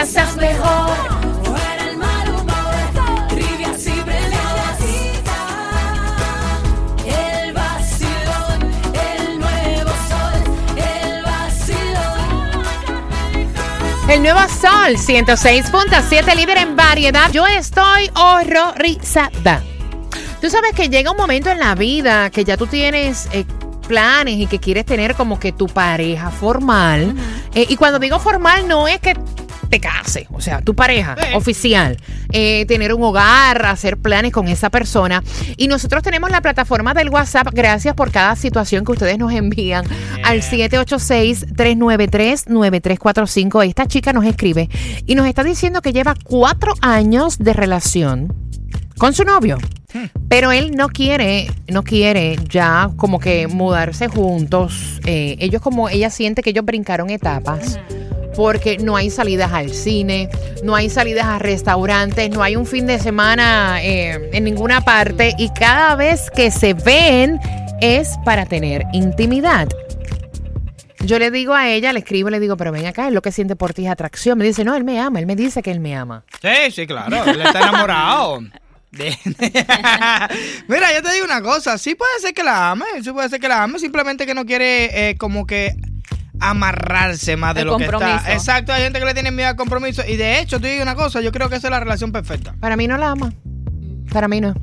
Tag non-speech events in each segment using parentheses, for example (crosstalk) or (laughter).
Pasas mejor. El mal humor. Trivia siempre la El vacilón, el nuevo sol. El vacilón. El nuevo Sol 106.7, líder en variedad. Yo estoy horrorizada. Tú sabes que llega un momento en la vida que ya tú tienes eh, planes y que quieres tener como que tu pareja formal. Eh, y cuando digo formal no es que te cases, o sea, tu pareja oficial, eh, tener un hogar, hacer planes con esa persona. Y nosotros tenemos la plataforma del WhatsApp, gracias por cada situación que ustedes nos envían al 786-393-9345. Esta chica nos escribe y nos está diciendo que lleva cuatro años de relación con su novio. Pero él no quiere, no quiere ya como que mudarse juntos. Eh, ellos como, ella siente que ellos brincaron etapas. Porque no hay salidas al cine, no hay salidas a restaurantes, no hay un fin de semana eh, en ninguna parte. Y cada vez que se ven es para tener intimidad. Yo le digo a ella, le escribo, le digo, pero ven acá, es lo que siente por ti es atracción. Me dice, no, él me ama, él me dice que él me ama. Sí, sí, claro, él está enamorado. (laughs) Mira, yo te digo una cosa, sí puede ser que la ame, sí puede ser que la ame, simplemente que no quiere eh, como que amarrarse más de El lo que está. Exacto, hay gente que le tiene miedo al compromiso y de hecho, te digo una cosa, yo creo que esa es la relación perfecta. Para mí no la ama. Para mí no.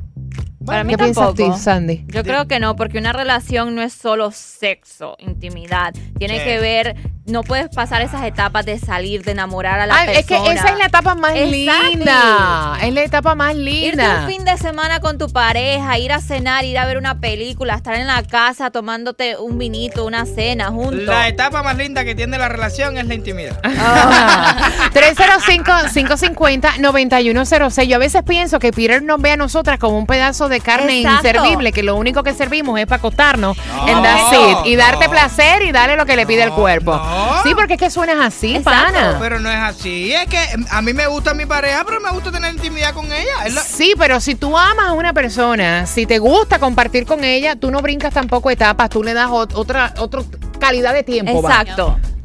Para mí ¿Qué piensas tampoco. tú, Sandy? Yo creo que no, porque una relación no es solo sexo, intimidad. Tiene Sí. que ver, no puedes pasar esas etapas de salir, de enamorar a la Ay, es que persona. esa es la etapa más Exacto. linda. Es la etapa más Irte linda. un fin de semana con tu pareja, ir a cenar, ir a ver una película, estar en la casa tomándote un vinito, una cena juntos. La etapa más linda que tiene la relación es la intimidad. (laughs) Ah. 305-550-9106. Yo a veces pienso que Peter nos ve a nosotras como un pedazo de carne Exacto. inservible, que lo único que servimos es para acostarnos No, en that's it, y darte no. placer y darle lo que le pide el cuerpo. Sí, porque es que suenas así, Exacto, pana. Pero no es así, es que a mí me gusta mi pareja, pero me gusta tener intimidad con ella. La- Sí, pero si tú amas a una persona, si te gusta compartir con ella, tú no brincas tampoco etapas, tú le das ot- otra, otra calidad de tiempo. va.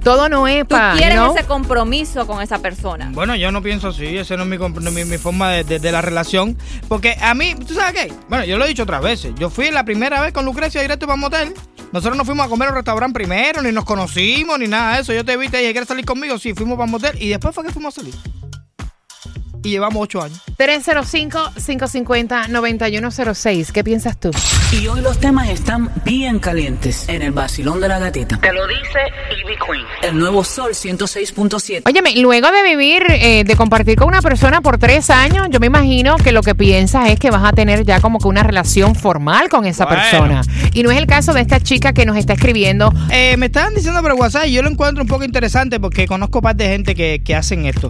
Todo no es Tú para. quieres ese compromiso con esa persona. Bueno, yo no pienso así, esa no es mi, no forma de, de- de la relación. Porque a mí, ¿tú sabes qué? Bueno, yo lo he dicho otras veces. Yo fui la primera vez con Lucrecia directo para un motel. Nosotros no fuimos a comer a un restaurante primero, ni nos conocimos, ni nada de eso. Yo te vi, te dije, ¿quieres salir conmigo? Sí, fuimos para un motel y después fue que fuimos a salir. Y llevamos ocho años. 305-550-9106. ¿Qué piensas tú? Y hoy los temas están bien calientes en el vacilón de la gatita. Te lo dice Ivy Queen. El nuevo Sol 106.7. Óyeme, luego de vivir, eh, de compartir con una persona por tres años, yo me imagino que lo que piensas es que vas a tener ya como que una relación formal con esa Bueno. persona. Y no es el caso de esta chica que nos está escribiendo. Eh, me estaban diciendo por WhatsApp y yo lo encuentro un poco interesante porque conozco un par de gente que, que hacen esto,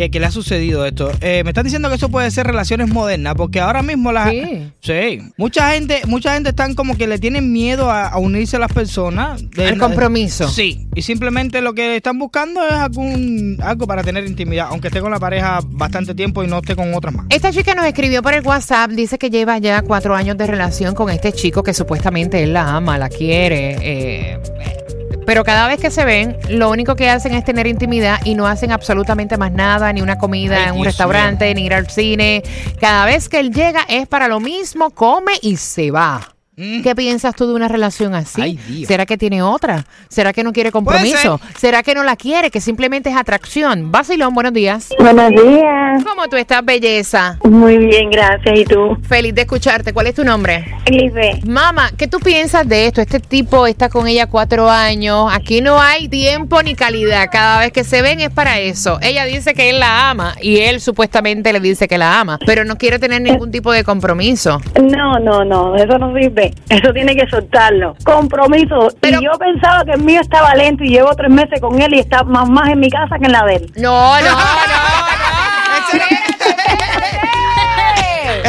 que, que le ha sucedido esto. Eh, me están diciendo que eso puede ser relaciones modernas porque ahora mismo las... Sí. Sí. Mucha gente, mucha gente están como que le tienen miedo a, a unirse a las personas. de- Al compromiso. Sí. Y simplemente lo que están buscando es algún, algo para tener intimidad, aunque esté con la pareja bastante tiempo y no esté con otras más. Esta chica nos escribió por el WhatsApp, dice que lleva ya cuatro años de relación con este chico que supuestamente él la ama, la quiere. eh, pero cada vez que se ven, lo único que hacen es tener intimidad y no hacen absolutamente más nada, ni una comida Ay, en un Dios restaurante, ni ir al cine. Cada vez que él llega es para lo mismo, come y se va. Mm. ¿Qué piensas tú de una relación así? Ay. ¿Será que tiene otra? ¿Será que no quiere compromiso? ¿Será que no la quiere? Que simplemente es atracción. Basilón, buenos días. Buenos días. ¿Cómo tú estás, belleza? Muy bien, gracias. ¿Y tú? Feliz de escucharte. ¿Cuál es tu nombre? Lisbeth. Mamá, ¿qué tú piensas de esto? Este tipo está con ella cuatro años. Aquí no hay tiempo ni calidad. Cada vez que se ven es para eso. Ella dice que él la ama y él supuestamente le dice que la ama, pero no quiere tener ningún tipo de compromiso. No, no, no, eso no sirve. Eso tiene que soltarlo. Compromiso. Pero- y yo pensaba que el mío estaba lento y llevo tres meses con él y está más, más en mi casa que en la de él. No, no, no, no.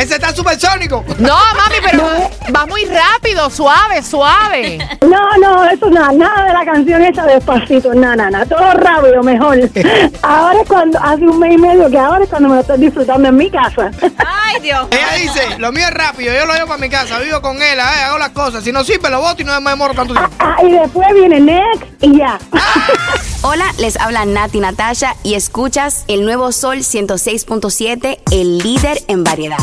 Era supersónico. No, mami, pero va muy rápido, suave, suave. No, no, eso nada, nada de la canción esa despacito, nada, nada, nada, todo rápido, mejor. Ahora es cuando, hace un mes y medio que ahora es cuando me lo estoy disfrutando en mi casa. Ay, Dios. Ella dice, lo mío es rápido, yo lo llevo para mi casa, vivo con él, eh, hago las cosas. Si no sirve, lo boto y no me demoro tanto tiempo. Ah, y después viene Next y ya. Hola, les habla Nati Natasha y escuchas el nuevo Sol 106.7, el líder en variedad.